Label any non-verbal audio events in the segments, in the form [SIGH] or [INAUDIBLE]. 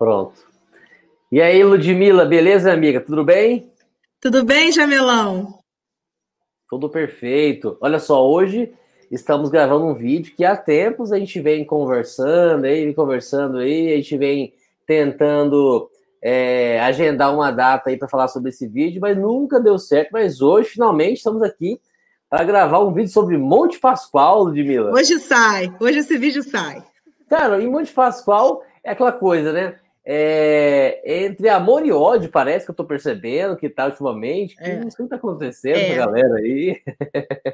Pronto. E aí, Ludmila, beleza, amiga? Tudo bem? Tudo bem, Jamelão? Tudo perfeito. Olha só, hoje estamos gravando um vídeo que há tempos a gente vem conversando aí, conversando aí, a gente vem tentando é, agendar uma data aí para falar sobre esse vídeo, mas nunca deu certo. Mas hoje, finalmente, estamos aqui para gravar um vídeo sobre Monte Pascoal, Ludmila. Hoje sai, hoje esse vídeo sai. Cara, em Monte Pascoal é aquela coisa, né? É, entre amor e ódio, parece que eu tô percebendo que tá ultimamente. Que é. isso tá acontecendo é. com a galera aí. [LAUGHS]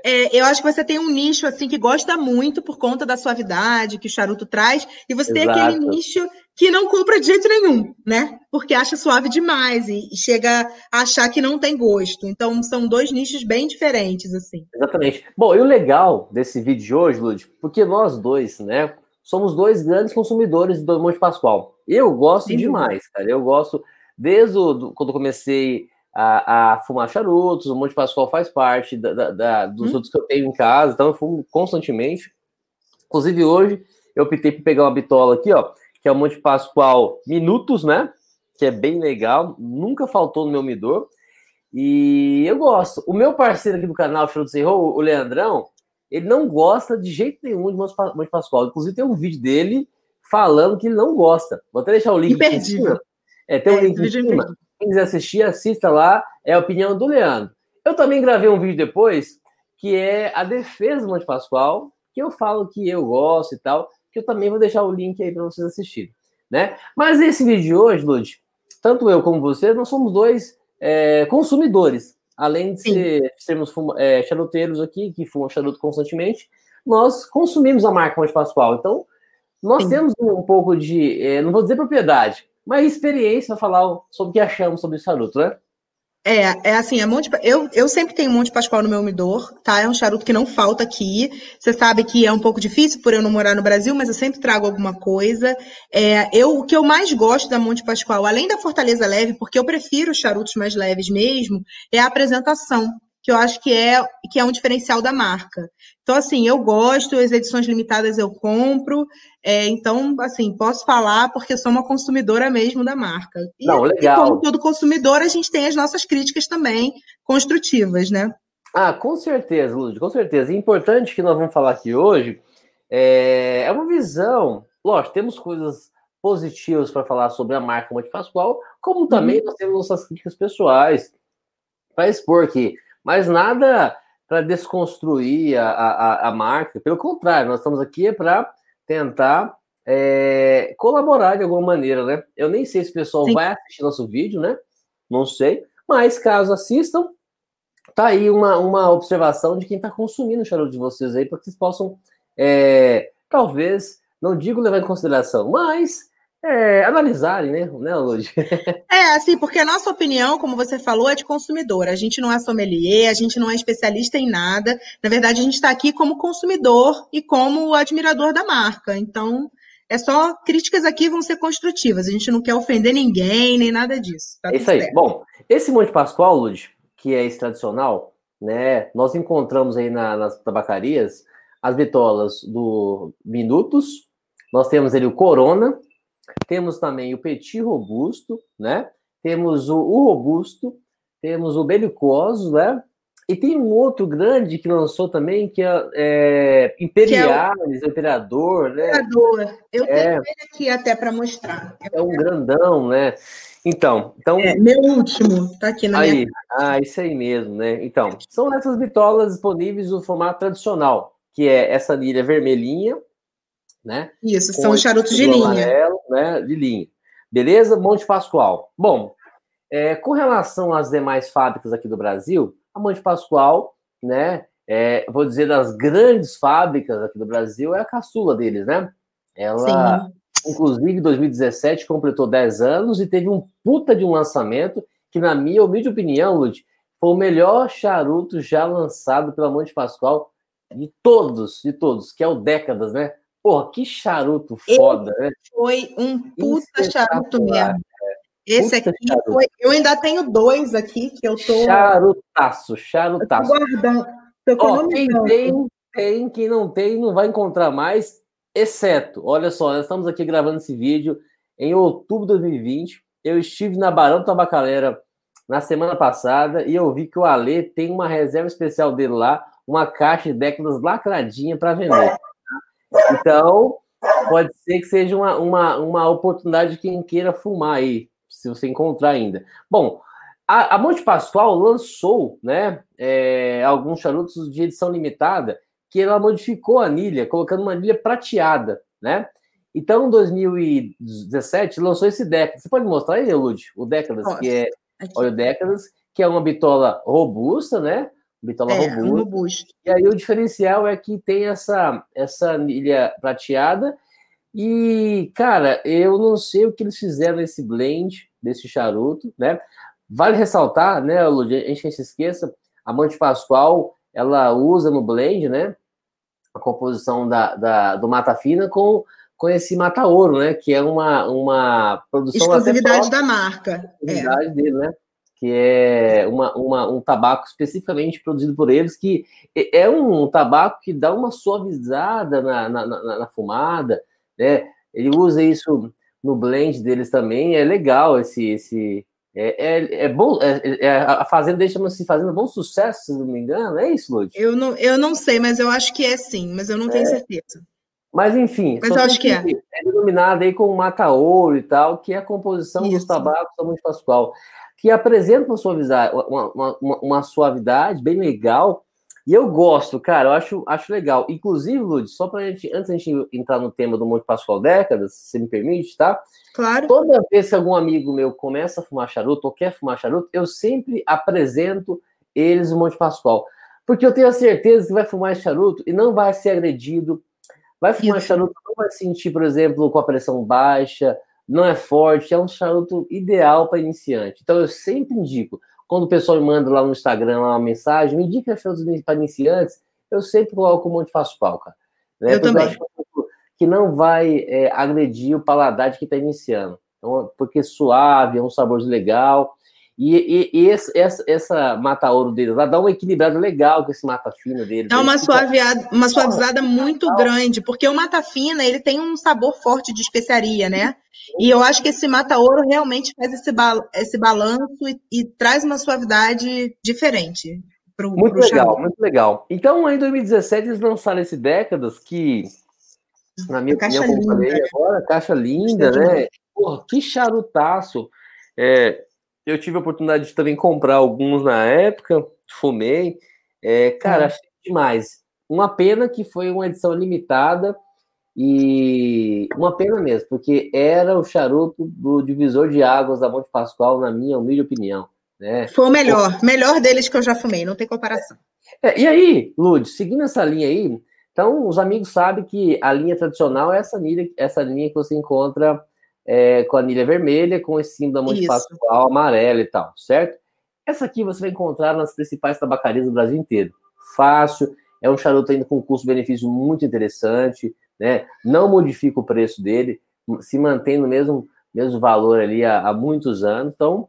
É, eu acho que você tem um nicho assim que gosta muito por conta da suavidade que o charuto traz, e você Exato. tem aquele nicho que não compra de jeito nenhum, né? Porque acha suave demais e, e chega a achar que não tem gosto. Então são dois nichos bem diferentes, assim. Exatamente. Bom, e o legal desse vídeo de hoje, Lud, porque nós dois, né? somos dois grandes consumidores do Monte Pascoal. Eu gosto Sim. demais, cara. Eu gosto, desde o, do, quando comecei a, a, fumar charutos, o Monte Pascoal faz parte da, da, da, dos hum. outros que eu tenho em casa, então eu fumo constantemente. Inclusive, hoje eu optei por pegar uma bitola aqui, ó, que é o Monte Pascoal Minutos, né? Que é bem legal, nunca faltou no meu midor. E eu gosto. O meu parceiro aqui do canal, Charutos Errou, o Leandrão, ele não gosta de jeito nenhum de Monte Pascoal. Inclusive, tem um vídeo dele falando que ele não gosta. Vou até deixar o link cima. É, tem um é, link em cima. Quem quiser assistir, assista lá. É a opinião do Leandro. Eu também gravei um vídeo depois, que é a defesa do Monte Pascoal, que eu falo que eu gosto e tal, que eu também vou deixar o link aí para vocês assistirem. Né? Mas esse vídeo de hoje, Lud, tanto eu como você, nós somos dois é, consumidores além de ser, sermos é, charuteiros aqui, que fumam charuto constantemente, nós consumimos a marca Monte Pascoal. Então, nós Sim. temos um pouco de, é, não vou dizer propriedade, mas experiência para falar sobre o que achamos sobre o charuto, né? É, é assim, é Monte, eu, eu sempre tenho Monte Pascoal no meu umidor, tá? É um charuto que não falta aqui. Você sabe que é um pouco difícil por eu não morar no Brasil, mas eu sempre trago alguma coisa. É, eu, o que eu mais gosto da Monte Pascoal, além da Fortaleza Leve, porque eu prefiro charutos mais leves mesmo, é a apresentação que eu acho que é, que é um diferencial da marca. Então, assim, eu gosto, as edições limitadas eu compro, é, então, assim, posso falar porque sou uma consumidora mesmo da marca. E, Não, legal. e como todo consumidor, a gente tem as nossas críticas também construtivas, né? Ah, com certeza, Lúcio, com certeza. E importante que nós vamos falar aqui hoje é, é uma visão. Lógico, temos coisas positivas para falar sobre a marca Monte Pascoal, como também uhum. nós temos nossas críticas pessoais para expor aqui. Mas nada para desconstruir a, a, a, marca. Pelo contrário, nós estamos aqui para tentar é, colaborar de alguma maneira, né? Eu nem sei se o pessoal Sim. vai assistir nosso vídeo, né? Não sei. Mas caso assistam, tá aí uma, uma observação de quem está consumindo o charuto de vocês aí, para que vocês possam, é, talvez, não digo levar em consideração, mas é, analisarem, né, né, Lud? [LAUGHS] É, assim, porque a nossa opinião, como você falou, é de consumidor. A gente não é sommelier, a gente não é especialista em nada. Na verdade, a gente está aqui como consumidor e como admirador da marca. Então, é só críticas aqui vão ser construtivas. A gente não quer ofender ninguém, nem nada disso. Tá é isso aí. Certo. Bom, esse Monte Pascoal, Lud, que é esse tradicional, né? Nós encontramos aí na, nas tabacarias as bitolas do Minutos, nós temos ali o Corona, temos também o Petit Robusto, né? Temos o, o Robusto, temos o Belicoso, né? E tem um outro grande que lançou também, que é, é Imperiales, é o... Imperador, né? Imperador. Eu é, tenho ele aqui até para mostrar. É um grandão, né? Então, então é, meu último, tá aqui na aí, minha. Ah, isso aí mesmo, né? Então, são essas bitolas disponíveis no formato tradicional, que é essa anilha vermelhinha, né? Isso, Com são charutos de linha. Amarelo, né? De linha. Beleza? Monte Pascoal. Bom, é, com relação às demais fábricas aqui do Brasil, a Monte Pascoal, né? É, vou dizer das grandes fábricas aqui do Brasil, é a caçula deles, né? Ela, Sim. inclusive, em 2017 completou 10 anos e teve um puta de um lançamento que, na minha humilde opinião, Lud, foi o melhor charuto já lançado pela Monte Pascoal de todos, de todos, que é o Décadas, né? Porra, que charuto foda, Ele né? Foi um puta charuto mesmo. Esse puta aqui charuto. foi. Eu ainda tenho dois aqui que eu tô. Charutaço, charutaço. guardando. Ó, quem tem, tem, quem não tem, não vai encontrar mais, exceto, olha só, nós estamos aqui gravando esse vídeo em outubro de 2020. Eu estive na Barão Tabacalera na semana passada e eu vi que o Ale tem uma reserva especial dele lá, uma caixa de décadas lacradinha para vender. Então, pode ser que seja uma, uma, uma oportunidade de quem queira fumar aí, se você encontrar ainda. Bom, a, a Monte Pascoal lançou né, é, alguns charutos de edição limitada que ela modificou a anilha, colocando uma anilha prateada, né? Então, em 2017, lançou esse Décadas. Você pode mostrar aí, Lud, o Décadas, Nossa. que é olha o Décadas, que é uma bitola robusta, né? Bitola é, robusta. Um robusto. E aí o diferencial é que tem essa, essa anilha prateada. E, cara, eu não sei o que eles fizeram nesse blend, desse charuto, né? Vale ressaltar, né, Lud, a gente não se esqueça, a Monte Pascoal, ela usa no blend, né, a composição da, da do Mata Fina com, com esse Mata Ouro, né, que é uma, uma produção... Exclusividade da marca. É. Exclusividade é. dele, né, que é uma, uma, um tabaco especificamente produzido por eles, que é um tabaco que dá uma suavizada na, na, na, na fumada, né, ele usa isso no blend deles também, é legal esse, esse, é, é, é bom, é, é, a Fazenda chama-se Fazenda Bom Sucesso, se não me engano, é isso, Lud? Eu não, eu não sei, mas eu acho que é sim, mas eu não tenho é. certeza. Mas enfim, mas eu acho que é. É denominada aí como Mata Ouro e tal, que é a composição isso. dos tabacos da Monte Pascoal, que apresenta uma suavidade, uma, uma, uma, suavidade bem legal, e eu gosto, cara, eu acho, acho legal. Inclusive, Lud, só para gente, antes a gente entrar no tema do Monte Pascoal Décadas, se você me permite, tá? Claro. Toda vez que algum amigo meu começa a fumar charuto ou quer fumar charuto, eu sempre apresento eles o Monte Pascoal. Porque eu tenho a certeza que vai fumar esse charuto e não vai ser agredido. Vai fumar Isso. charuto, não vai sentir, por exemplo, com a pressão baixa, não é forte, é um charuto ideal para iniciante. Então eu sempre indico, quando o pessoal me manda lá no Instagram uma mensagem, me indica charutos para iniciantes, eu sempre coloco o Monte Pascoal, cara. Né? Eu Porque também. Eu acho que não vai é, agredir o paladar de que está iniciando. Então, porque suave, é um sabor legal. E, e, e esse, essa, essa mata ouro dele lá dá uma equilibrada legal com esse mata fina dele. Dá uma, suaviada, uma suavizada muito grande, porque o mata fina ele tem um sabor forte de especiaria, né? E eu acho que esse mata ouro realmente faz esse, ba esse balanço e, e, traz uma suavidade diferente. Pro, muito pro legal, muito legal. Então, em 2017, eles lançaram esse Décadas que na minha caixa opinião, como linda, falei agora, caixa linda, né? Porra, que charutaço. É, eu tive a oportunidade de também comprar alguns na época, fumei. É, cara, hum. achei demais. Uma pena que foi uma edição limitada e uma pena mesmo, porque era o charuto do divisor de águas da Monte Pascoal, na minha humilde opinião. Né? Foi o melhor, melhor deles que eu já fumei, não tem comparação. É, e aí, Lud, seguindo essa linha aí, então, os amigos sabem que a linha tradicional é essa linha, essa linha que você encontra é, com a anilha vermelha, com esse símbolo da Monte Pascoal amarelo e tal, certo? Essa aqui você vai encontrar nas principais tabacarias do Brasil inteiro. Fácil, é um charuto ainda com custo-benefício muito interessante, né? Não modifica o preço dele, se mantém no mesmo, mesmo valor ali há, há muitos anos, então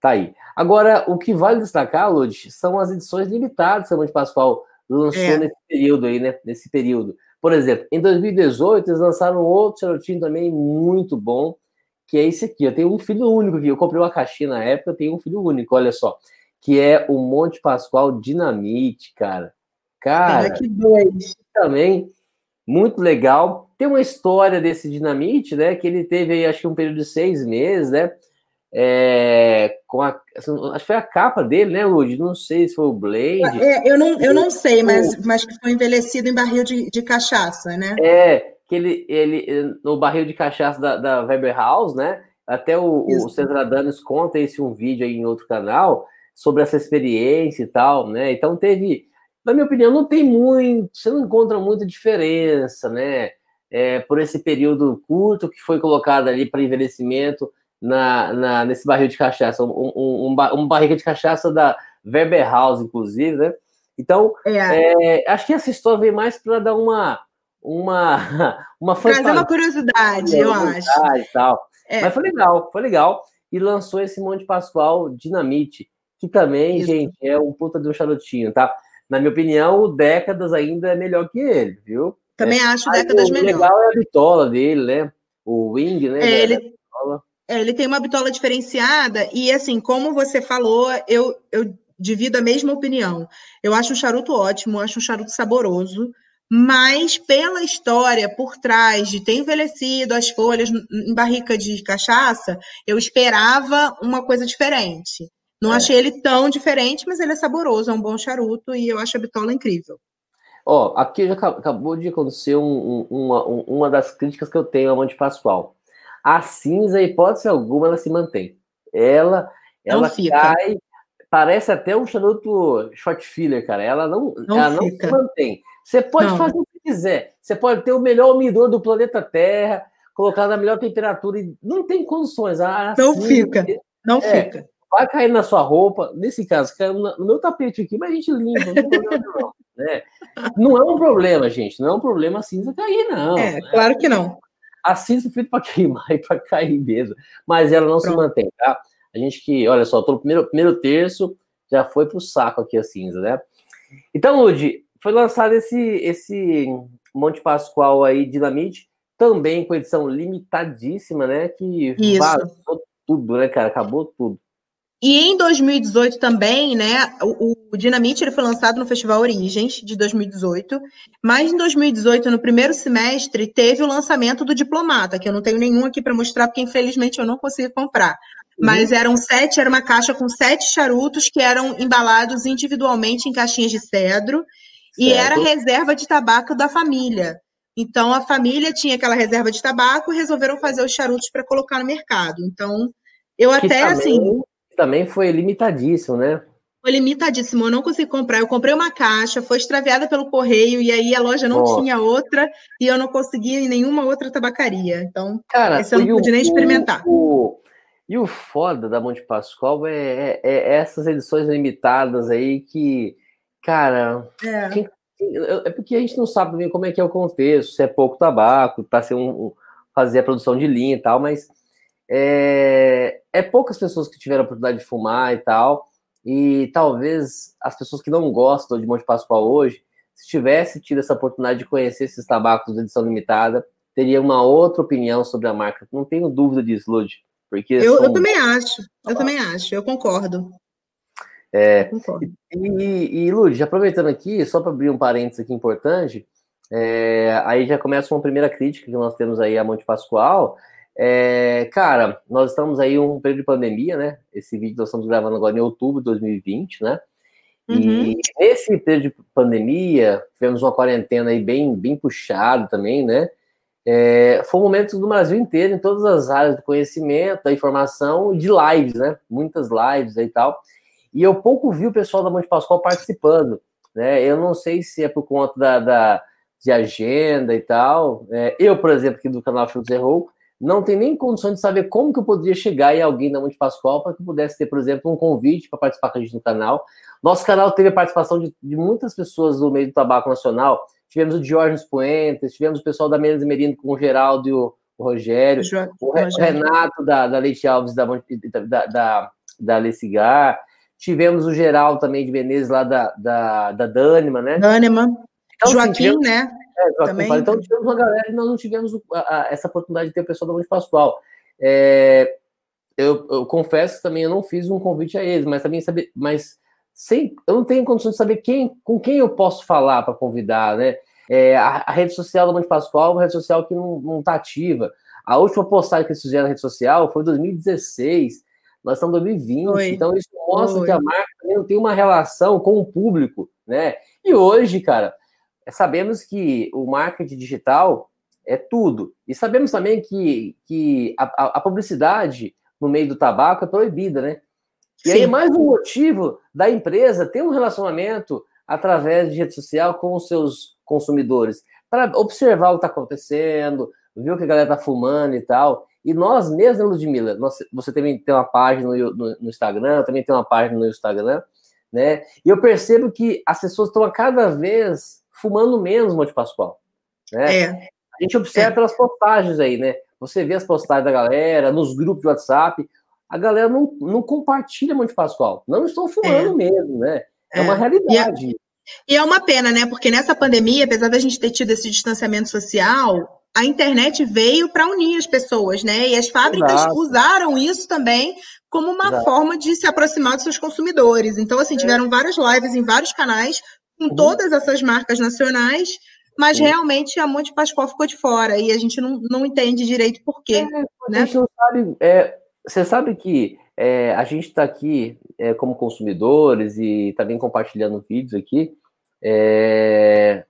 tá aí. Agora, o que vale destacar, Lud, são as edições limitadas da Monte Pascoal lançou é. nesse período aí, né? Nesse período. Por exemplo, em 2018, eles lançaram outro charutinho também muito bom, que é esse aqui. Eu tenho um filho único aqui. Eu comprei uma caixinha na época, eu tenho um filho único, olha só. Que é o Monte Pascoal Dinamite, cara. Cara, que dois. Também muito legal. Tem uma história desse Dinamite, né? Que ele teve aí, acho que um período de seis meses, né? É, com a, assim, acho que foi a capa dele, né, Lud? Não sei se foi o Blade. É, eu, não, eu não sei, mas, mas que foi envelhecido em barril de, de cachaça, né? É, que ele, ele no barril de cachaça da, da Weber House, né? Até o, o César Danos conta esse um vídeo aí em outro canal sobre essa experiência e tal, né? Então teve, na minha opinião, não tem muito, você não encontra muita diferença, né? É, por esse período curto que foi colocado ali para envelhecimento na, na, nesse barril de cachaça, um, um, um, barriga de cachaça da Weber House, inclusive, né? Então, é. É, acho que essa história veio mais para dar uma uma [LAUGHS] uma Trazer uma curiosidade, eu acho. Tal. É. Mas foi legal, foi legal. E lançou esse Monte Pascoal Dinamite, que também, Isso. gente, é um puta de um charutinho, tá? Na minha opinião, o Décadas ainda é melhor que ele, viu? Também é. acho Décadas melhor. O legal é a bitola dele, né? O Wing, né? É, ele, ele tem uma bitola diferenciada e, assim, como você falou, eu, eu divido a mesma opinião. Eu acho um charuto ótimo, acho um charuto saboroso, mas pela história por trás de ter envelhecido as folhas em barrica de cachaça, eu esperava uma coisa diferente. Não é. achei ele tão diferente, mas ele é saboroso, é um bom charuto e eu acho a bitola incrível. Ó, oh, aqui já acabou de acontecer um, um, uma, uma das críticas que eu tenho ao Monte Pascoal. A cinza, hipótese alguma, ela se mantém. Ela, ela cai, parece até um charuto short filler, cara. Ela não, não ela não se mantém. Você pode não. fazer o que quiser. Você pode ter o melhor umidor do planeta Terra, colocar na melhor temperatura e não tem condições. A não cinza, fica. Não é, fica. Vai cair na sua roupa. Nesse caso, caiu no meu tapete aqui, mas a gente limpa. Não problema, não. Né? Não é um problema, gente. Não é um problema a cinza cair, não. É, né? claro que não. A cinza é feita para queimar e para [LAUGHS] cair mesmo. Mas ela não Pronto. se mantém, tá? A gente que, olha só, tô no primeiro, primeiro terço, já foi pro saco aqui a cinza, né? Então, Ludi, foi lançado esse, esse Monte Pascoal aí, Dinamite, também com edição limitadíssima, né? Que Isso. vazou tudo, né, cara? Acabou tudo. E em 2018 também, né, o, o Dinamite ele foi lançado no Festival Origens de 2018, mas em 2018, no primeiro semestre, teve o lançamento do Diplomata, que eu não tenho nenhum aqui para mostrar, porque infelizmente eu não consegui comprar. Mas uhum. eram sete, era uma caixa com sete charutos que eram embalados individualmente em caixinhas de cedro, certo. e era reserva de tabaco da família. Então a família tinha aquela reserva de tabaco e resolveram fazer os charutos para colocar no mercado. Então, eu que até também... assim também foi limitadíssimo, né? Foi limitadíssimo, eu não consegui comprar. Eu comprei uma caixa, foi extraviada pelo correio, e aí a loja não Nossa. tinha outra, e eu não conseguia em nenhuma outra tabacaria. Então, Cara, esse eu não pude nem experimentar. O, e o foda da Monte Pascoal é, é, é, essas edições limitadas aí que, cara, é. Quem, é porque a gente não sabe bem como é que é o contexto, se é pouco tabaco, para ser um, um, fazer a produção de linha e tal, mas é, é poucas pessoas que tiveram a oportunidade de fumar e tal, e talvez as pessoas que não gostam de Monte Pascoal hoje, se tivesse tido essa oportunidade de conhecer esses tabacos de edição limitada, teria uma outra opinião sobre a marca. Não tenho dúvida disso, Lud. Porque eu, eu também acho, eu também acho, eu concordo. É, eu concordo. E, e, Lud, aproveitando aqui, só para abrir um parênteses aqui importante, é, aí já começa uma primeira crítica que nós temos aí a Monte Pascoal, é, cara, nós estamos aí um período de pandemia, né? Esse vídeo nós estamos gravando agora em outubro de 2020, né? Uhum. E nesse período de pandemia, tivemos uma quarentena aí bem, bem puxada também, né? É, foi um momento do Brasil inteiro, em todas as áreas do conhecimento, da informação e de lives, né? Muitas lives e tal. E eu pouco vi o pessoal da Monte Pascoal participando, né? Eu não sei se é por conta da, da de agenda e tal. É, eu, por exemplo, aqui do canal Filmes Errou, não tem nem condições de saber como que eu poderia chegar em alguém da Monte Pascoal para que pudesse ter, por exemplo, um convite para participar com a gente no canal. Nosso canal teve a participação de, de muitas pessoas do meio do tabaco nacional. Tivemos o Diógenes Puentes, tivemos o pessoal da Menos e Merino com o Geraldo e o, o Rogério, o, o Renato da, da Leite Alves da, da, da, da Le Cigar, tivemos o Geraldo também de Menezes lá da, da, da Dânima, né? Dânima. Então, assim, Joaquim, assim, tivemos, né? É, Também... Então tivemos uma galera e nós não tivemos a, a, essa oportunidade de ter o pessoal da Monte Pascoal. É, eu, eu, confesso também eu não fiz um convite a eles, mas também saber, mas sem, eu não tenho condição de saber quem, com quem eu posso falar para convidar, né? É, a, a, rede social da Monte Pascoal é uma rede social que não está ativa. A última postagem que eles fizeram na rede social foi em 2016. Nós estamos em 2020, Oi. então isso mostra Oi. que a marca não tem uma relação com o público, né? E hoje, cara, sabemos que o marketing digital é tudo. E sabemos também que, que a, a publicidade no meio do tabaco é proibida, né? E Sim. aí é mais um motivo da empresa ter um relacionamento através de rede social com os seus consumidores, para observar o que está acontecendo, ver o que a galera está fumando e tal. E nós mesmos, né, Ludmilla, nós, você também tem uma página no, no, no Instagram, também tem uma página no Instagram, né? E eu percebo que as pessoas estão a cada vez fumando menos Monte Pascoal. Né? É. A gente observa é. pelas postagens aí, né? Você vê as postagens da galera, nos grupos de WhatsApp, a galera não, não compartilha Monte Pascoal. Não estão fumando é. mesmo, né? É, uma é. realidade. E é, e é uma pena, né? Porque nessa pandemia, apesar da gente ter tido esse distanciamento social, a internet veio para unir as pessoas, né? E as fábricas Exato. usaram isso também como uma Exato. forma de se aproximar dos seus consumidores. Então, assim, é. tiveram várias lives em vários canais com uhum. todas essas marcas nacionais, mas realmente a Monte Pascoal ficou de fora e a gente não, não entende direito por quê. É, né? Sabe. É, você sabe que é, a gente está aqui é, como consumidores e também compartilhando vídeos aqui. É,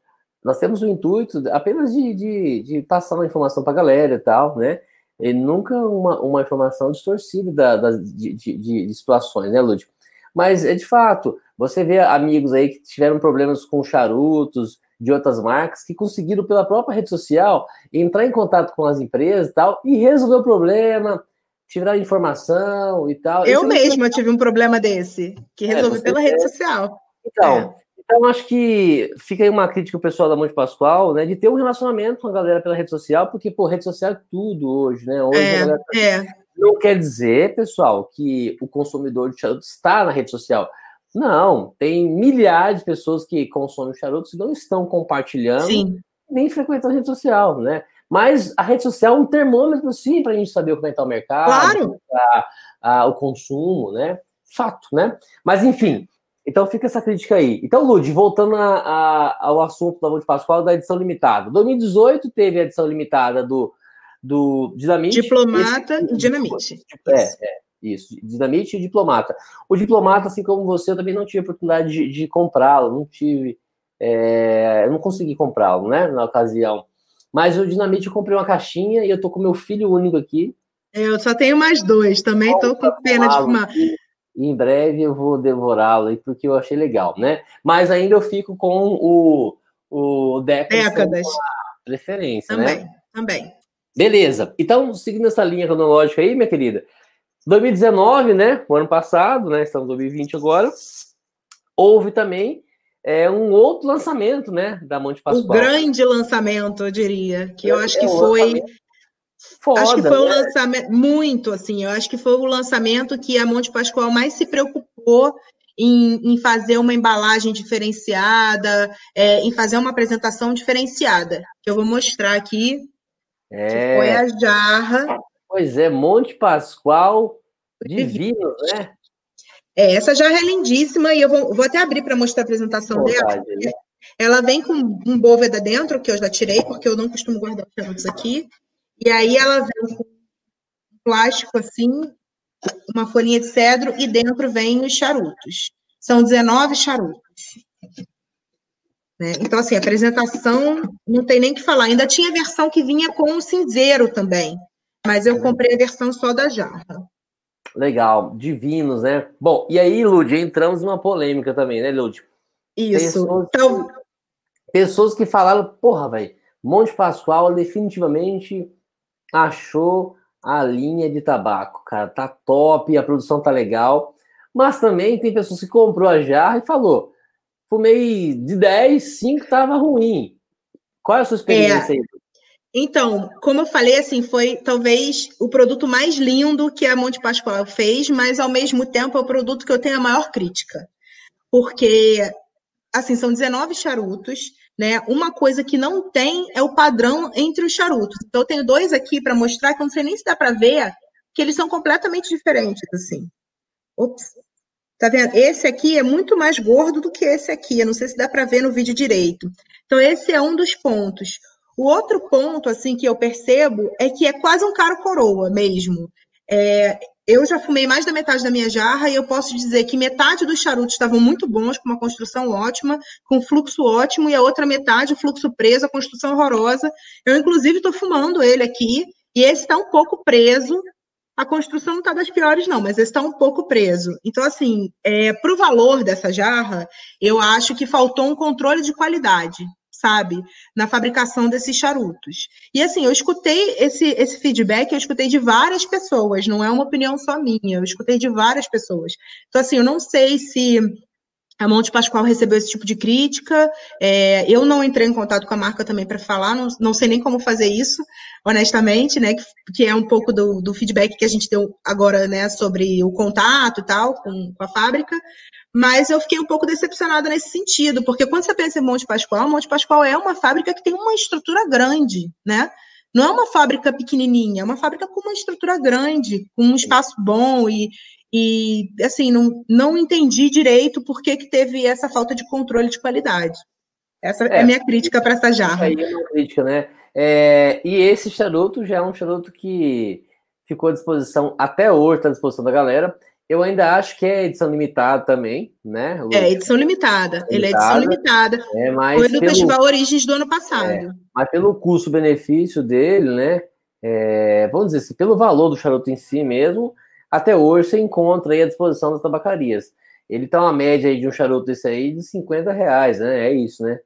nós temos o intuito apenas de, de, de passar uma informação para a galera e tal, né? E nunca uma, uma informação distorcida da, da de, de, de, situações, né, Lúdio? Mas, é de fato, você vê amigos aí que tiveram problemas com charutos de outras marcas que conseguiram, pela própria rede social, entrar em contato com as empresas e tal e resolver o problema, tirar informação e tal. Eu Isso mesma tive um problema desse, que é, resolvi pela rede social. Então, é. então, acho que fica aí uma crítica pessoal da Monte Pascoal, né, de ter um relacionamento com a galera pela rede social, porque, pô, rede social é tudo hoje, né? Hoje é, galera... é. Não quer dizer, pessoal, que o consumidor de charuto está na rede social. Não, tem milhares de pessoas que consomem charutos e não estão compartilhando, Sim. nem frequentando a rede social, né? Mas a rede social é um termômetro, sim, para a gente saber como é está o mercado, claro. a, a, o consumo, né? Fato, né? Mas, enfim, então fica essa crítica aí. Então, Lud, voltando a, a, ao assunto da Monte Pascoal da edição limitada. 2018 teve a edição limitada do, do Dinamite. Diplomata e Dinamite. É, é, isso, Dinamite e Diplomata. O Diplomata, assim como você, eu também não tive oportunidade de, de comprá-lo, não tive. É, eu não consegui comprá-lo, né, na ocasião. Mas o Dinamite eu comprei uma caixinha e eu tô com meu filho único aqui. Eu só tenho mais dois, também tô com pena de fumar. Em breve eu vou devorá-lo porque eu achei legal, né? Mas ainda eu fico com o, o Décadas. preferência, também, né? Também. Beleza. Então, seguindo essa linha cronológica aí, minha querida. 2019, né? O ano passado, né? Estamos em 2020 agora. Houve também é um outro lançamento, né, da Monte Pascoal. Um grande lançamento, eu diria, que eu acho que foi Foda, acho que foi né? lançamento muito assim, eu acho que foi o lançamento que a Monte Pascoal mais se preocupou em, em fazer uma embalagem diferenciada, é, em fazer uma apresentação diferenciada. Que eu vou mostrar aqui. É. Que foi a jarra. Pois é, Monte Pascoal divino, né? É, essa jarra é lindíssima e eu vou, vou até abrir para mostrar a apresentação dela. Né? Ela vem com um bóveda dentro, que eu já tirei, porque eu não costumo guardar os charutos aqui. E aí ela vem com plástico assim, uma folhinha de cedro, e dentro vem os charutos. São 19 charutos. Né? Então, assim, a apresentação não tem nem que falar. Ainda tinha versão que vinha com o cinzeiro também, mas eu comprei a versão só da jarra. Legal, divinos, né? Bom, e aí, Lud, entramos numa polêmica também, né, Lud? Isso. Pessoas, então... pessoas que falaram, porra, velho, Monte Pascoal definitivamente achou a linha de tabaco, cara, tá top, a produção tá legal. Mas também tem pessoas que comprou a jarra e falou, fumei de 10, 5 tava ruim. Qual é a sua experiência é, aí? Então, como eu falei, assim, foi talvez o produto mais lindo que a Monte Pascoal fez, mas ao mesmo tempo é o produto que eu tenho a maior crítica. Porque, assim, são 19 charutos, né? Uma coisa que não tem é o padrão entre os charutos. Então, eu tenho dois aqui para mostrar que eu não sei nem se dá para ver, que eles são completamente diferentes, assim. Ops. Tá vendo? Esse aqui é muito mais gordo do que esse aqui. Eu não sei se dá para ver no vídeo direito. Então, esse é um dos pontos. O outro ponto, assim, que eu percebo é que é quase um caro coroa mesmo. É, eu já fumei mais da metade da minha jarra e eu posso dizer que metade dos charutos estavam muito bons, com uma construção ótima, com fluxo ótimo, e a outra metade, o fluxo preso, a construção horrorosa. Eu, inclusive, estou fumando ele aqui, e esse está um pouco preso. A construção não está das piores, não, mas esse está um pouco preso. Então, assim, é, para o valor dessa jarra, eu acho que faltou um controle de qualidade sabe, na fabricação desses charutos. E assim, eu escutei esse, esse feedback, eu escutei de várias pessoas, não é uma opinião só minha, eu escutei de várias pessoas. Então, assim, eu não sei se a Monte Pascoal recebeu esse tipo de crítica. É, eu não entrei em contato com a marca também para falar, não, não sei nem como fazer isso, honestamente, né? Que, que é um pouco do, do, feedback que a gente deu agora, né, sobre o contato e tal com, com a fábrica. Mas eu fiquei um pouco decepcionada nesse sentido, porque quando você pensa em Monte Pascoal, Monte Pascoal é uma fábrica que tem uma estrutura grande, né? não é uma fábrica pequenininha, é uma fábrica com uma estrutura grande, com um espaço bom e, e assim, não, não entendi direito por que, que teve essa falta de controle de qualidade. Essa é, é a minha crítica para essa jarra. Aí é uma crítica, né? É, e esse charuto já é um charuto que ficou à disposição até hoje, está à disposição da galera. Eu ainda acho que é edição limitada também, né? É, edição limitada. Ele é edição limitada. É, mas Foi do pelo, Festival Origens do ano passado. É, mas pelo custo-benefício dele, né? É, vamos dizer assim, pelo valor do charuto em si mesmo, até hoje você encontra aí à disposição das tabacarias. Ele tá uma média aí de um charuto desse aí de 50 reais, né? É isso, né?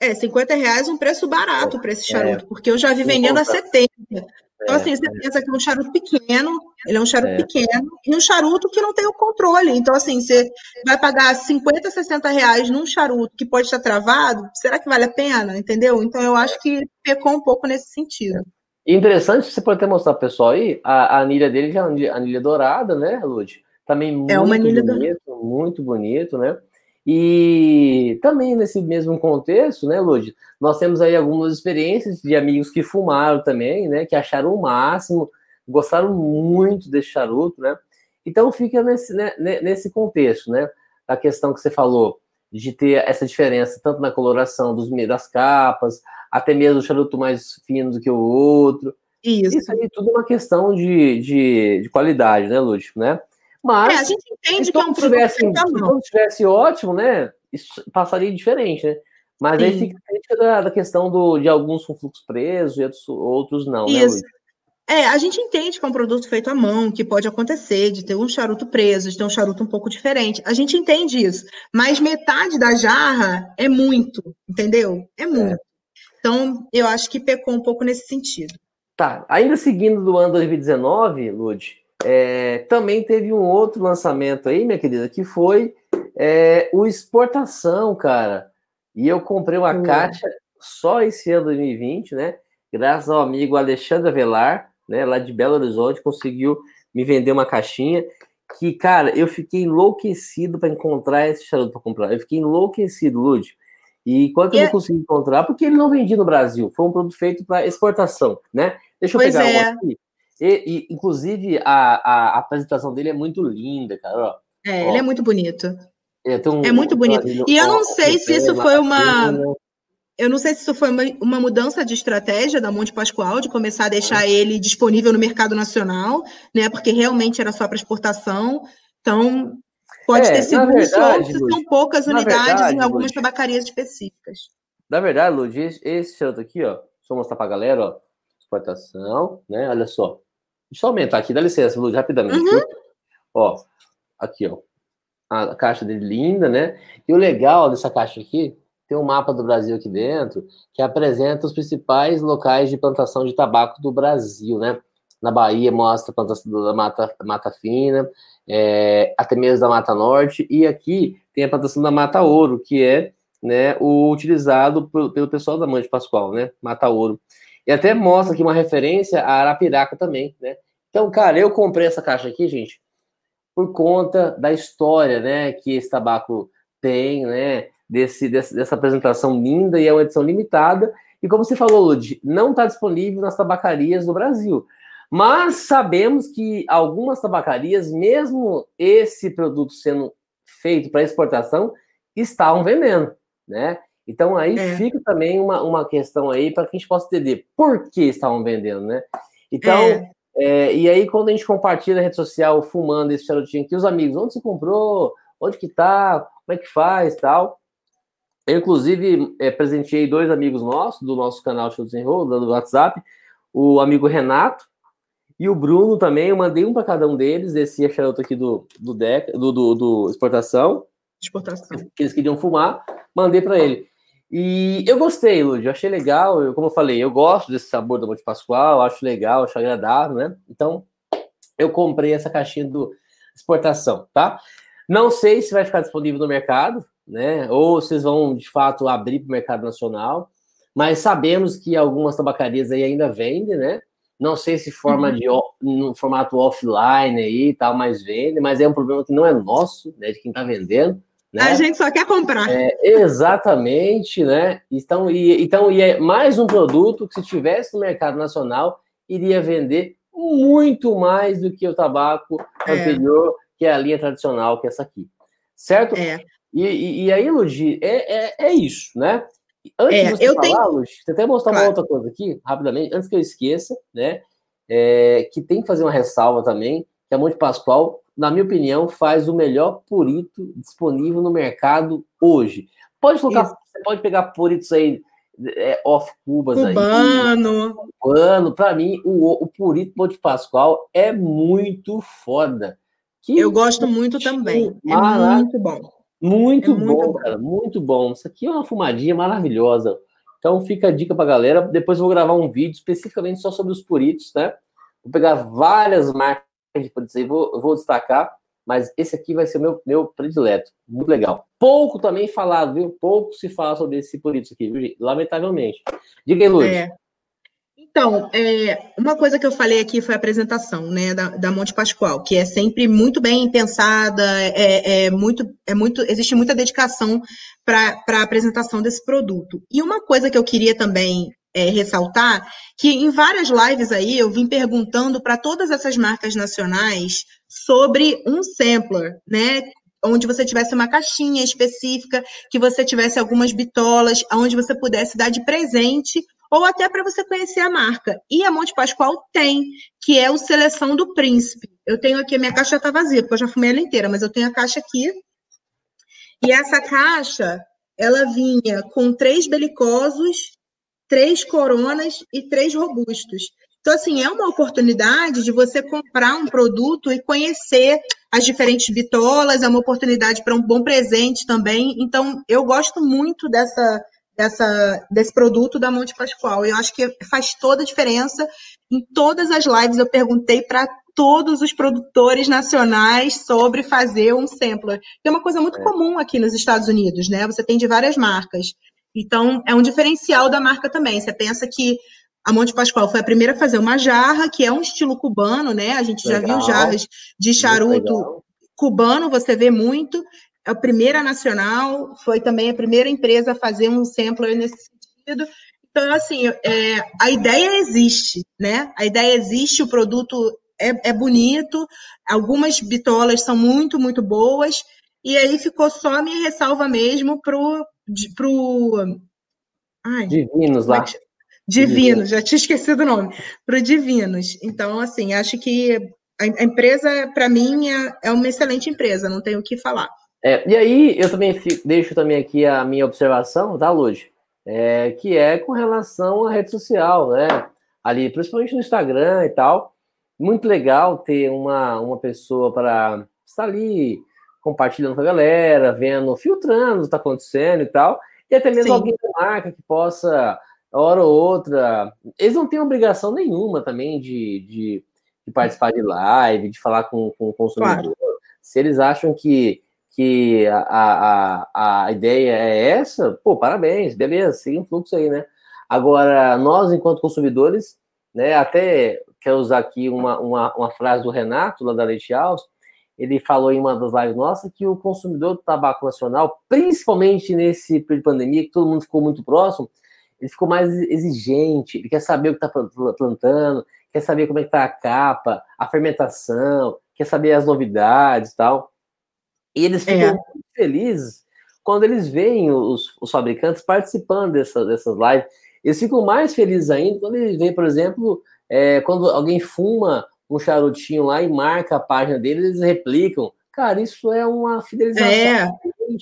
É, 50 reais é um preço barato para esse é. charuto, é, porque eu já vi vendendo a 70. Então, assim, você é. pensa que é um charuto pequeno, ele é um charuto é. pequeno, e um charuto que não tem o controle. Então, assim, você vai pagar 50, 60 reais num charuto que pode estar travado, será que vale a pena? Entendeu? Então, eu acho que pecou um pouco nesse sentido. Interessante, você pode até mostrar pro pessoal aí, a, a anilha dele já é a anilha dourada, né, Lud? Também muito é uma anilha bonito, do... muito bonito, né? E também nesse mesmo contexto, né, Lud, nós temos aí algumas experiências de amigos que fumaram também, né, que acharam o máximo, gostaram muito desse charuto, né? Então fica nesse, né, nesse contexto, né? A questão que você falou de ter essa diferença tanto na coloração dos, das capas, até mesmo o charuto mais fino do que o outro. Isso. Isso aí tudo é uma questão de, de, de qualidade, né, Lúcio, né? Mas, é, a gente entende que é um tivesse, se todo tivesse ótimo, né? Isso passaria diferente, né? Mas Sim. aí fica a crítica da, da, questão do, de alguns com fluxo preso e outros, outros não, né, Isso. né, Luiz? É, a gente entende que é um produto feito à mão, que pode acontecer, de ter um charuto preso, de ter um charuto um pouco diferente. A gente entende isso. Mas metade da jarra é muito, entendeu? É muito. É. Então, eu acho que pecou um pouco nesse sentido. Tá. Ainda seguindo do ano 2019, Lud, é, também teve um outro lançamento aí, minha querida, que foi é, o Exportação, cara. E eu comprei uma uhum. caixa só esse ano 2020, né? Graças ao amigo Alexandre Avelar, né, lá de Belo Horizonte, conseguiu me vender uma caixinha que, cara, eu fiquei enlouquecido para encontrar esse charuto para comprar. Eu fiquei enlouquecido, Lud. E quanto eu não consegui encontrar, porque ele não vendia no Brasil, foi um produto feito para exportação, né? Deixa eu pois pegar é. um aqui. E, e, inclusive, a, a, apresentação dele é muito linda, cara. Ó, é, ó. ele é muito bonito. É, um, é muito bonito. e eu não sei se isso foi uma. Eu não sei se isso foi uma, uma, mudança de estratégia da Monte Pascoal, de começar a deixar ele disponível no mercado nacional, né? Porque realmente era só para exportação. Então, pode é, ter sido isso, ou se são poucas unidades verdade, em algumas tabacarias específicas. Na verdade, Lud, esse, esse aqui, ó, só mostrar para a galera, ó, exportação, né? Olha só. Deixa eu aumentar aqui, dá licença, Luz, rapidamente. Uhum. Ó, aqui, ó. A caixa dele linda, né? E o legal dessa caixa aqui, tem um mapa do Brasil aqui dentro, que apresenta os principais locais de plantação de tabaco do Brasil, né? Na Bahia mostra a plantação da Mata, Mata Fina, é, até mesmo da Mata Norte, e aqui tem a plantação da Mata Ouro, que é né, o utilizado pelo, pelo pessoal da Mãe de Pascoal, né? Mata Ouro. E até mostra aqui uma referência a Arapiraca também, né? Então, cara, eu comprei essa caixa aqui, gente, por conta da história, né, que esse tabaco tem, né, desse, desse dessa apresentação linda e é uma edição limitada. E como você falou, Lud, não está disponível nas tabacarias do Brasil. Mas sabemos que algumas tabacarias, mesmo esse produto sendo feito para exportação, estavam vendendo, né? Então aí é. fica também uma, uma questão aí para que a gente possa entender por que estavam vendendo, né? Então, é. É, e aí quando a gente compartilha na rede social fumando esse charutinho aqui, os amigos, onde você comprou? Onde que tá? Como é que faz tal? Eu, inclusive, é, presenteei dois amigos nossos, do nosso canal Show Desenrolo, do WhatsApp, o amigo Renato e o Bruno também, eu mandei um para cada um deles, esse charuto aqui do, do, deca, do, do, do exportação, exportação, que eles queriam fumar, mandei para ele. E eu gostei, Lud, eu achei legal, eu, como eu falei, eu gosto desse sabor do Monte Pascoal, acho legal, acho agradável, né? Então, eu comprei essa caixinha do exportação, tá? Não sei se vai ficar disponível no mercado, né? Ou vocês vão, de fato, abrir para o mercado nacional, mas sabemos que algumas tabacarias aí ainda vendem, né? Não sei se forma uhum. de no formato offline aí e tal, mas vende, mas é um problema que não é nosso, né? De quem está vendendo, Né? A gente só quer comprar. É, exatamente, né? Então e, então, e é mais um produto que, se tivesse no mercado nacional, iria vender muito mais do que o tabaco é. anterior, que é a linha tradicional, que é essa aqui. Certo? É. E, e, e aí, Ludi, é, é, é isso, né? Antes é, de você eu falar, tenho... Você até mostrar claro. uma outra coisa aqui, rapidamente, antes que eu esqueça, né? É, que tem que fazer uma ressalva também, que a Monte Pascoal, na minha opinião, faz o melhor purito disponível no mercado hoje. Pode colocar, você pode pegar puritos aí é, off cubas Cubano. aí. Cubano. Para mim, o, o Purito Monte Pascoal é muito foda. Que eu gosto muito também. É muito bom. Muito, é muito bom, bom, cara. Muito bom. Isso aqui é uma fumadinha maravilhosa. Então fica a dica pra galera. Depois eu vou gravar um vídeo especificamente só sobre os puritos, né? Vou pegar várias marcas de puritos aí, vou, vou destacar mas esse aqui vai ser meu, meu predileto. Muito legal. Pouco também falado, viu? Pouco se fala sobre esse purito aqui, viu, lamentavelmente. Diga aí, Luiz. É. Então, é, uma coisa que eu falei aqui foi a apresentação né, da, da Monte Pascoal, que é sempre muito bem pensada, é, é muito, é muito, existe muita dedicação para a apresentação desse produto. E uma coisa que eu queria também é, ressaltar, que em várias lives aí eu vim perguntando para todas essas marcas nacionais sobre um sampler, né? Onde você tivesse uma caixinha específica, que você tivesse algumas bitolas, onde você pudesse dar de presente ou até para você conhecer a marca. E a Monte Pascoal tem, que é o Seleção do Príncipe. Eu tenho aqui, a minha caixa está vazia, porque eu já fumei ela inteira, mas eu tenho a caixa aqui. E essa caixa, ela vinha com três belicosos, três coronas e três robustos. Então, assim, é uma oportunidade de você comprar um produto e conhecer as diferentes bitolas, é uma oportunidade para um bom presente também. Então, eu gosto muito dessa, dessa, desse produto da Monte Pascoal. Eu acho que faz toda a diferença. Em todas as lives eu perguntei para todos os produtores nacionais sobre fazer um sampler. Que é uma coisa muito é. comum aqui nos Estados Unidos, né? Você tem de várias marcas. Então, é um diferencial da marca também. Você pensa que a Monte Pascoal foi a primeira a fazer uma jarra, que é um estilo cubano, né? A gente legal. já viu jarras de charuto cubano, você vê muito a primeira nacional, foi também a primeira empresa a fazer um sampler nesse sentido. Então, assim, é, a ideia existe, né? A ideia existe, o produto é, é bonito, algumas bitolas são muito, muito boas, e aí ficou só a minha ressalva mesmo pro. Pro ai, Divinos lá. É Divinos, já tinha esquecido o nome. Pro Divinos. Então, assim, acho que a empresa, para mim, é, é uma excelente empresa, não tenho o que falar. É, e aí, eu também fico, deixo também aqui a minha observação, tá, Luz? É, que é com relação à rede social, né? Ali, principalmente no Instagram e tal. Muito legal ter uma, uma pessoa para estar ali compartilhando com a galera, vendo, filtrando o que está acontecendo e tal. E até mesmo Sim. alguém da marca que possa, hora ou outra. Eles não têm obrigação nenhuma também de, de, de participar de live, de falar com, com o consumidor. Claro. Se eles acham que que a, a, a ideia é essa, pô, parabéns, beleza, siga um fluxo aí, né? Agora, nós, enquanto consumidores, né, até quero usar aqui uma, uma, uma frase do Renato, lá da Leite House, ele falou em uma das lives nossas que o consumidor do tabaco nacional, principalmente nesse período de pandemia, que todo mundo ficou muito próximo, ele ficou mais exigente, ele quer saber o que está plantando, quer saber como é que está a capa, a fermentação, quer saber as novidades e tal. E eles ficam é. muito felizes quando eles veem os, os fabricantes participando dessa, dessas lives. Eles ficam mais felizes ainda quando eles veem, por exemplo, é, quando alguém fuma um charutinho lá e marca a página deles, eles replicam. Cara, isso é uma fidelização. É,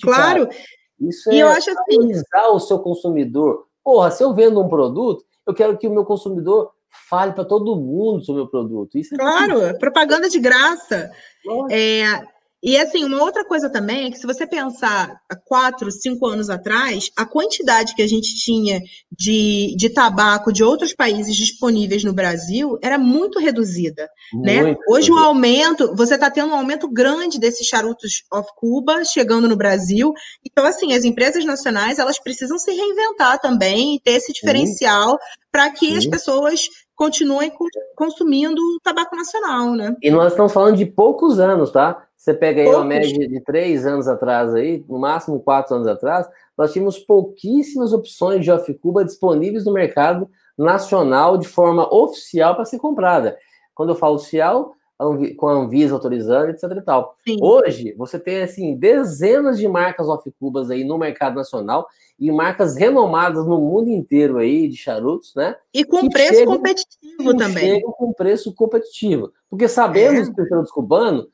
claro. Cara. Isso é e eu acho assim, o seu consumidor. Porra, se eu vendo um produto, eu quero que o meu consumidor fale para todo mundo sobre o meu produto. Isso é claro, é propaganda de graça. É, e assim, uma outra coisa também é que se você pensar há quatro, cinco anos atrás, a quantidade que a gente tinha de, de tabaco de outros países disponíveis no Brasil era muito reduzida. Né? Muito né? Hoje o aumento, você está tendo um aumento grande desses charutos off Cuba chegando no Brasil. Então, assim, as empresas nacionais elas precisam se reinventar também e ter esse diferencial para que Sim. as pessoas continuem consumindo tabaco nacional, né? E nós estamos falando de poucos anos, tá? Você pega aí poucos. uma média de três anos atrás aí, no máximo quatro anos atrás, nós tínhamos pouquíssimas opções de off-cuba disponíveis no mercado nacional de forma oficial para ser comprada. Quando eu falo oficial, com a Anvisa autorizando, etc e tal. Sim. Hoje, você tem, assim, dezenas de marcas off-cubas aí no mercado nacional e marcas renomadas no mundo inteiro aí de charutos, né? E com preço chegam, competitivo também. Chegam com preço competitivo. Porque sabemos é. que o charuto cubano,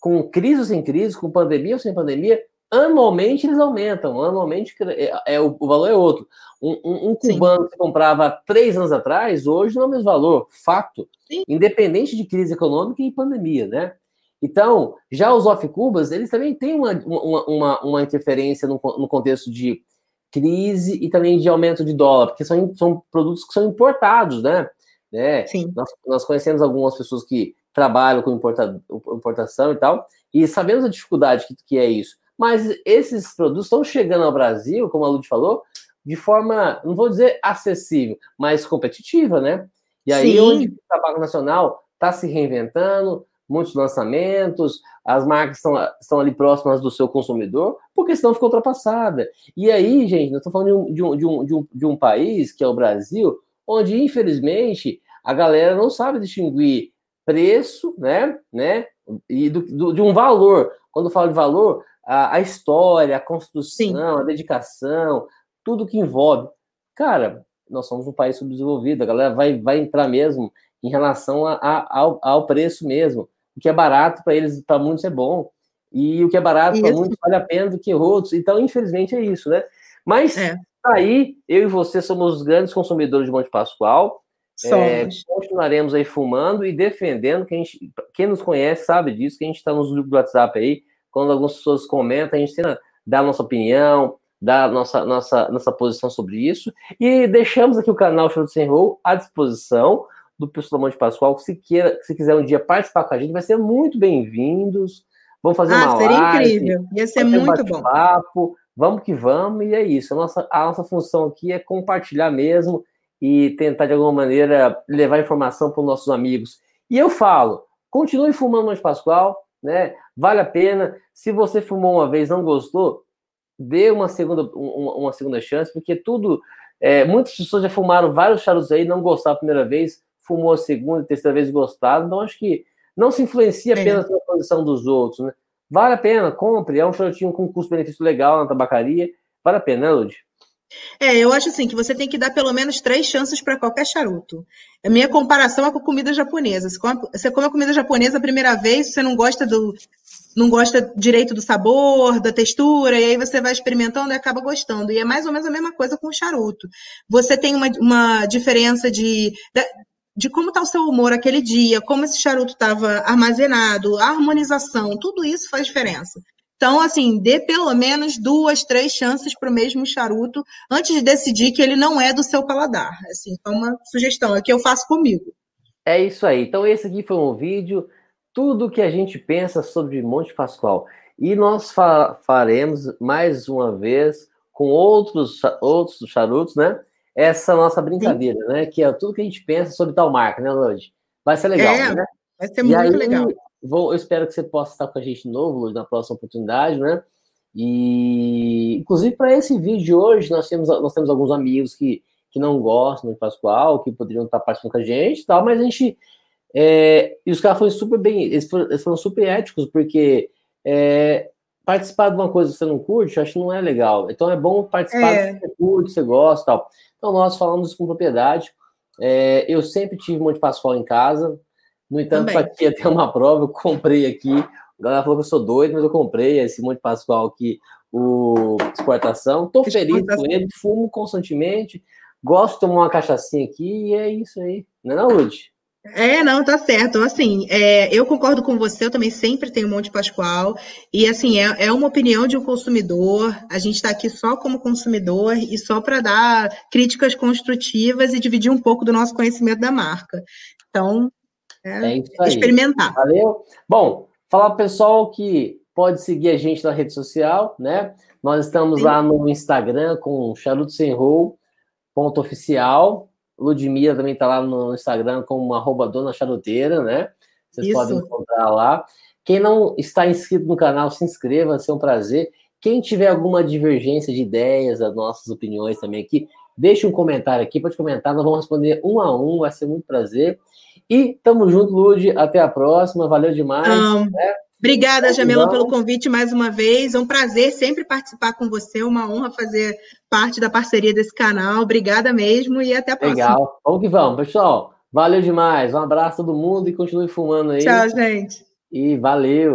com crise ou sem crise, com pandemia ou sem pandemia, anualmente eles aumentam, anualmente é, é o, o, valor é outro. Um, um, um cubano Sim. que comprava três anos atrás, hoje não é o mesmo valor, fato, Sim. independente de crise econômica e pandemia, né? Então, já os off-cubas, eles também têm uma, uma, uma, uma interferência no, no, contexto de crise e também de aumento de dólar, porque são, são produtos que são importados, né? né? Sim. Nós, nós conhecemos algumas pessoas que trabalham com importa, importação e tal, e sabemos a dificuldade que, que é isso. Mas esses produtos estão chegando ao Brasil, como a Lud falou, de forma, não vou dizer acessível, mas competitiva, né? E aí, Sim. onde o tabaco nacional está se reinventando, muitos lançamentos, as marcas estão, estão ali próximas do seu consumidor, porque senão fica ultrapassada. E aí, gente, nós estamos falando de um, de um, de um, de um país, que é o Brasil, onde, infelizmente, a galera não sabe distinguir preço, né, né, e do, do, de um valor. Quando eu falo de valor, a, a história, a construção, Sim. a dedicação, tudo que envolve. Cara, nós somos um país subdesenvolvido, a galera vai, vai entrar mesmo em relação a, a ao, ao, preço mesmo. O que é barato para eles, para muitos é bom. E o que é barato para muitos vale a pena do que outros. Então, infelizmente, é isso, né? Mas é. aí, eu e você somos os grandes consumidores de Monte Pascoal. É, continuaremos aí fumando e defendendo. Quem, quem nos conhece sabe disso, que a gente está nos grupos do WhatsApp aí quando algumas pessoas comentam, a gente tenta dar a nossa opinião, dar a nossa, nossa, nossa posição sobre isso. E deixamos aqui o canal Show do Sem Roll à disposição do pessoal Monte Pascoal, que se, queira, se quiser um dia participar com a gente, vai ser muito bem-vindos. Vamos fazer ah, uma seria live. incrível. Ia ser muito um bom. Papo. Vamos que vamos, e é isso. A nossa, a nossa função aqui é compartilhar mesmo e tentar, de alguma maneira, levar informação para os nossos amigos. E eu falo, continue fumando Monte Pascoal, né? Vale a pena. Se você fumou uma vez não gostou, dê uma segunda, uma, uma segunda chance, porque tudo. É, muitas pessoas já fumaram vários charutos aí, não gostaram a primeira vez, fumou a segunda, terceira vez gostaram. Então, acho que não se influencia apenas pela posição dos outros, né? Vale a pena, compre. É um charutinho com custo-benefício legal na tabacaria. Vale a pena, né, Lud? É, eu acho assim que você tem que dar pelo menos três chances para qualquer charuto. A minha comparação é com comida japonesa. Você come, você come a comida japonesa a primeira vez, você não gosta do, não gosta direito do sabor, da textura, e aí você vai experimentando e acaba gostando. E é mais ou menos a mesma coisa com o charuto. Você tem uma, uma diferença de, de como está o seu humor aquele dia, como esse charuto estava armazenado, a harmonização, tudo isso faz diferença. Então, assim, dê pelo menos duas, três chances para o mesmo charuto antes de decidir que ele não é do seu paladar. Assim, é uma sugestão, é que eu faço comigo. É isso aí. Então, esse aqui foi um vídeo, tudo que a gente pensa sobre Monte Pascoal. E nós fa faremos mais uma vez com outros, outros charutos, né? Essa nossa brincadeira, Sim. né? Que é tudo que a gente pensa sobre tal marca, né, Lodi? Vai ser legal, é, né? Vai ser e muito aí, legal. Vou, eu espero que você possa estar com a gente de novo na próxima oportunidade, né? E, inclusive, para esse vídeo de hoje, nós temos, nós temos alguns amigos que, que não gostam de Pascoal, que poderiam estar participando com a gente tal, mas a gente. É, e os caras foram super bem, eles foram, eles foram super éticos, porque é, participar de uma coisa que você não curte, eu acho que não é legal. Então é bom participar é. do que você curte, você gosta tal. Então nós falamos com propriedade. É, eu sempre tive um monte de Pascoal em casa, no entanto, para aqui até uma prova, eu comprei aqui. A galera falou que eu sou doido, mas eu comprei esse Monte Pascoal aqui, o exportação. Tô feliz com ele, fumo constantemente, gosto de tomar uma cachaçinha aqui e é isso aí. Não é não, Lud? É, não, tá certo. Assim, é, eu concordo com você, eu também sempre tenho um monte Pascoal. E assim, é, é uma opinião de um consumidor. A gente está aqui só como consumidor e só para dar críticas construtivas e dividir um pouco do nosso conhecimento da marca. Então, é, é isso aí. Experimentar. Valeu. Bom, falar pro pessoal que pode seguir a gente na rede social, né? Nós estamos Sim. lá no Instagram com charuto sem ponto oficial, Ludmilla também está lá no Instagram como arroba Dona Charuteira, né? Vocês Isso. podem encontrar lá. Quem não está inscrito no canal, se inscreva, vai ser um prazer. Quem tiver alguma divergência de ideias, as nossas opiniões também aqui, deixe um comentário aqui, pode comentar, nós vamos responder um a um, vai ser muito prazer. E tamo junto, Lud, até a próxima, valeu demais. Um, né? Obrigada, Jamila, pelo convite mais uma vez. É um prazer sempre participar com você, uma honra fazer parte da parceria desse canal. Obrigada mesmo e até a próxima. Legal, vamos que vamos, pessoal. Valeu demais, um abraço a todo mundo e continue fumando aí. Tchau, gente. E valeu.